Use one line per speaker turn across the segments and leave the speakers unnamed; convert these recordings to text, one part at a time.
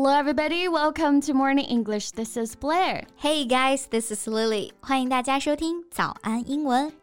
Hello, everybody. Welcome to Morning English. This is Blair.
Hey guys, this is Lily. 欢迎大家收听早安英文。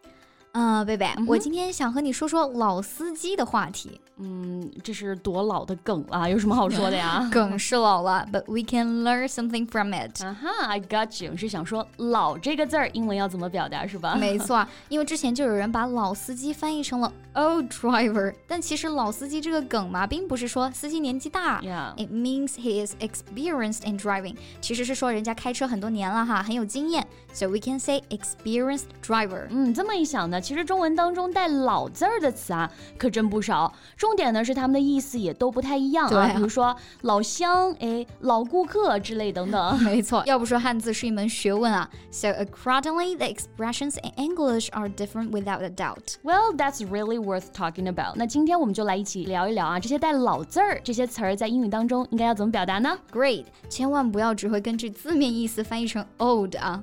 呃，贝贝，我今天想和你说说老司机的话题。
嗯，这是多老的梗啊，有什么好说的呀？
梗是老了，but we can learn something from it。
啊哈，I got you，是想说“老”这个字儿英文要怎么表达是吧？
没错，因为之前就有人把老司机翻译成了 old driver，但其实老司机这个梗嘛，并不是说司机年纪大
，it
means he is experienced in driving，其实是说人家开车很多年了哈，很有经验，so we can say experienced driver。
嗯，这么一想呢，其实中文当中带“老”字儿的词啊，可真不少。重点呢是它们的意思也都不太一样啊，比如说老乡、哎老顾客之类等等。
没错，要不说汉字是一门学问啊。So accordingly, the expressions in English are different without a doubt.
Well, that's really worth talking about. 那今天我们就来一起聊一聊啊，这些带老字儿这些词儿在英语当中应该要怎么表达呢
？Great，千万不要只会根据字面意思翻译成 old 啊。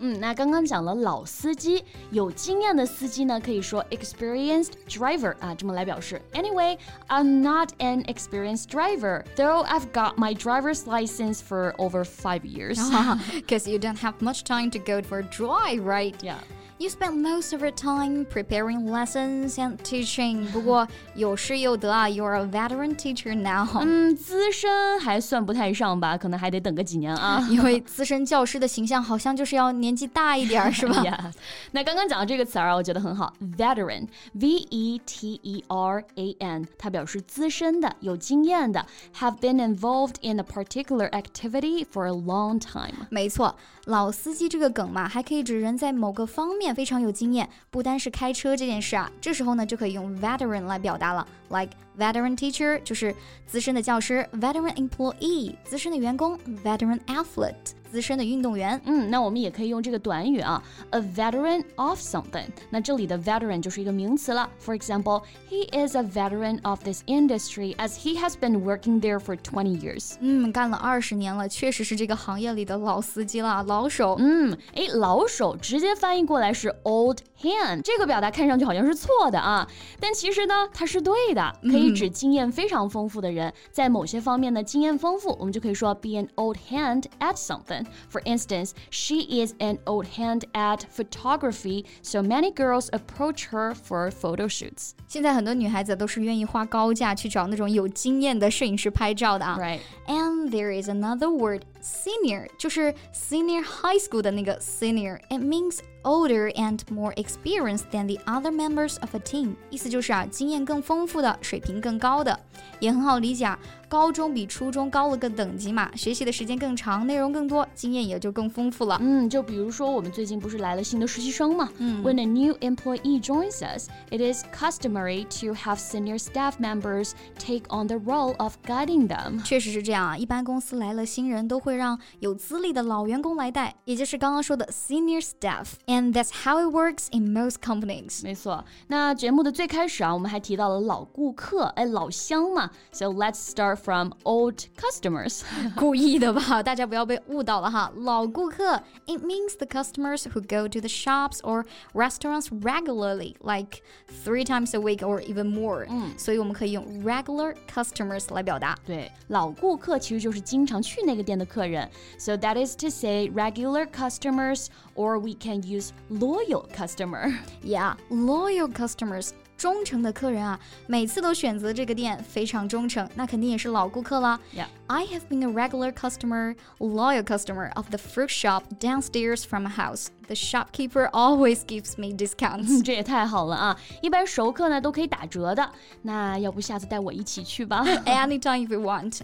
嗯，那刚刚讲了老司机，有经验的司机呢，可以说 experienced driver 啊，这么来表示。Anyway, I'm not an experienced driver, though I've got my driver's license for over five years.
Because you don't have much time to go for a drive, right?
Yeah.
You spend most of your time preparing lessons and teaching. 不过有失有得啊，You're a veteran teacher now.
嗯，资深还算不太上吧，可能还得等个几年啊。
因为资深教师的形象好像就是要年纪大一点，是吧？
Yeah. 那刚刚讲的这个词儿啊，我觉得很好，veteran，v e t e r a n，它表示资深的、有经验的，have been involved in a particular activity for a long time。
没错，老司机这个梗嘛，还可以指人在某个方面。 非常有经验，不单是开车这件事啊，这时候呢就可以用 veteran 来表达了，like veteran teacher 就是资深的教师，veteran employee 资深的员工，veteran athlete。资深的运动员。
嗯，那我们也可以用这个短语啊，a veteran of something。那这里的 veteran 就是一个名词了。For example, he is a veteran of this industry as he has been working there for twenty years。
嗯，干了二十年了，确实是这个行业里的老司机了，老手。
嗯，哎，老手直接翻译过来是 old hand，这个表达看上去好像是错的啊，但其实呢，它是对的，可以指经验非常丰富的人，在某些方面呢经验丰富，我们就可以说 be an old hand at something。For instance, she is an old hand at photography, so many girls approach her for photo shoots.
现在很多女孩子都是愿意花高价去找那种有经验的摄影师拍照的啊。
Right.
And there is another word, senior，就是 senior high school 的那个 senior. It means older and more experienced than the other members of a team，意思就是啊，经验更丰富的，水平更高的，也很好理解啊。高中比初中高了个等级嘛，学习的时间更长，内容更多，经验也就更丰富了。
嗯，就比如说我们最近不是来了新的实习生嘛？嗯，When a new employee joins us, it is customary to have senior staff members take on the role of guiding them。
确实是这样啊，一般公司来了新人都会让有资历的老员工来带，也就是刚刚说的 senior staff。 And that's how it works in most companies.
没错，那节目的最开始啊，我们还提到了老顾客，哎，老乡嘛。So let's start from old customers.
故意的吧，大家不要被误导了哈。老顾客，it means the customers who go to the shops or restaurants regularly, like three times a week or even more. 嗯，所以我们可以用 regular customers 来表达。
对，老顾客其实就是经常去那个店的客人。So that is to say, regular customers, or we can use loyal customer.
Yeah, loyal customers 忠诚的客人啊，每次都选择这个店，非常忠诚，那肯定也是老顾客啦。
Yeah.
I have been a regular customer, loyal customer of the fruit shop downstairs from my house. The shopkeeper always gives me discounts.
这也太好了啊！一般熟客呢都可以打折的。那要不下次带我一起去吧？
Anytime if you want.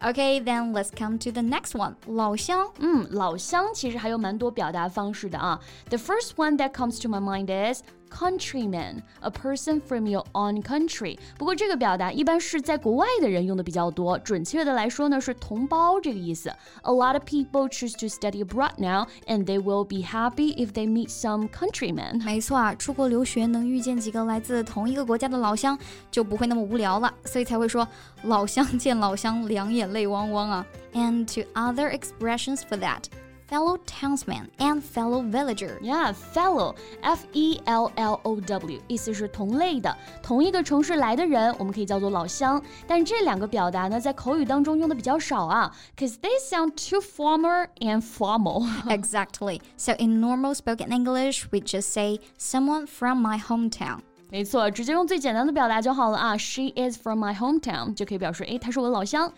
Okay, then let's come to the next one. 老乡，
嗯，老乡其实还有蛮多表达方式的啊。The first one that comes to my mind is countryman, a person from your own country。不过这个表达一般是在国外的人用的比较多。准确的来说。 说呢是同胞这个意思。A lot of people choose to study abroad now, and they will be happy if they meet some countrymen。
没错啊，出国留学能遇见几个来自同一个国家的老乡，就不会那么无聊了，所以才会说老乡见老乡，两眼泪汪汪啊。And to other expressions for that fellow townsman and fellow villager.
Yeah, fellow, F E L L O W，意思是同类的，同一个城市来的人，我们可以叫做老乡。但是这两个表达呢，在口语当中用的比较少啊，cause they sound too formal and formal.
exactly. So in normal spoken English, we just say someone from my hometown.
没错，直接用最简单的表达就好了啊。She is from my hometown 就可以表示，诶，她是我的老乡。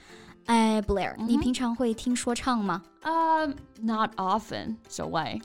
哎，Blair，、嗯、你平常会听说唱吗？
呃、uh,，Not often. So why?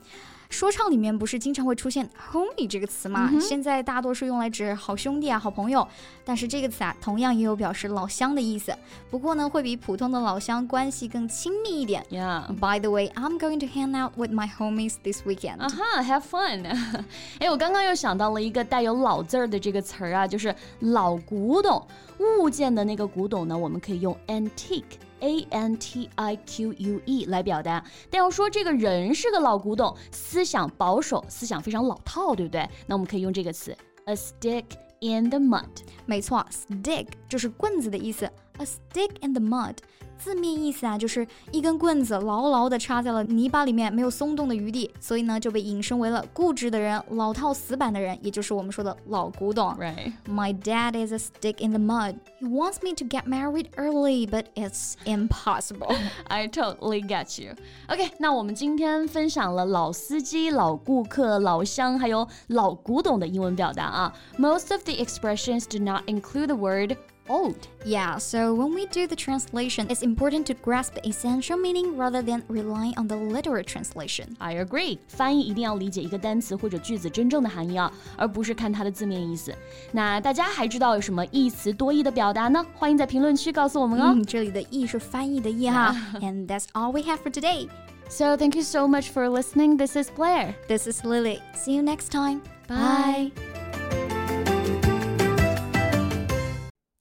说唱里面不是经常会出现 homie 这个词吗？
嗯、
现在大多数用来指好兄弟啊、好朋友，但是这个词啊，同样也有表示老乡的意思。不过呢，会比普通的老乡关系更亲密一点。
Yeah.
By the way, I'm going to hang out with my homies this weekend.
啊哈、uh-huh,，have fun 哎，我刚刚又想到了一个带有“老”字儿的这个词儿啊，就是老古董物件的那个古董呢，我们可以用 antique。A N T I Q U E 来表达，但要说这个人是个老古董，思想保守，思想非常老套，对不对？那我们可以用这个词，a stick in the mud。
没错，stick 就是棍子的意思 ，a stick in the mud。字面意思啊，就是一根棍子牢牢地插在了泥巴里面，没有松动的余地，所以呢就被引申为了固执的人、老套死板的人，也就是我们说的老古董。
Right.
My dad is a stick in the mud. He wants me to get married early, but it's impossible.
I totally get you. OK，那我们今天分享了老司机、老顾客、老乡，还有老古董的英文表达啊。Most of the expressions do not include the word old.
Yeah, so when we do the translation, it's important to grasp the essential meaning rather than relying on the literal translation.
I agree. 翻译一定要理解一个单词或者句子真正的含义啊，而不是看它的字面意思。那大家还知道有什么一词多义的表达呢？欢迎在评论区告诉我们哦。
嗯，这里的“义”是翻译的“义”哈。And that's all we have for today.
So thank you so much for listening. This is Blair.
This is Lily. See you next time.
Bye.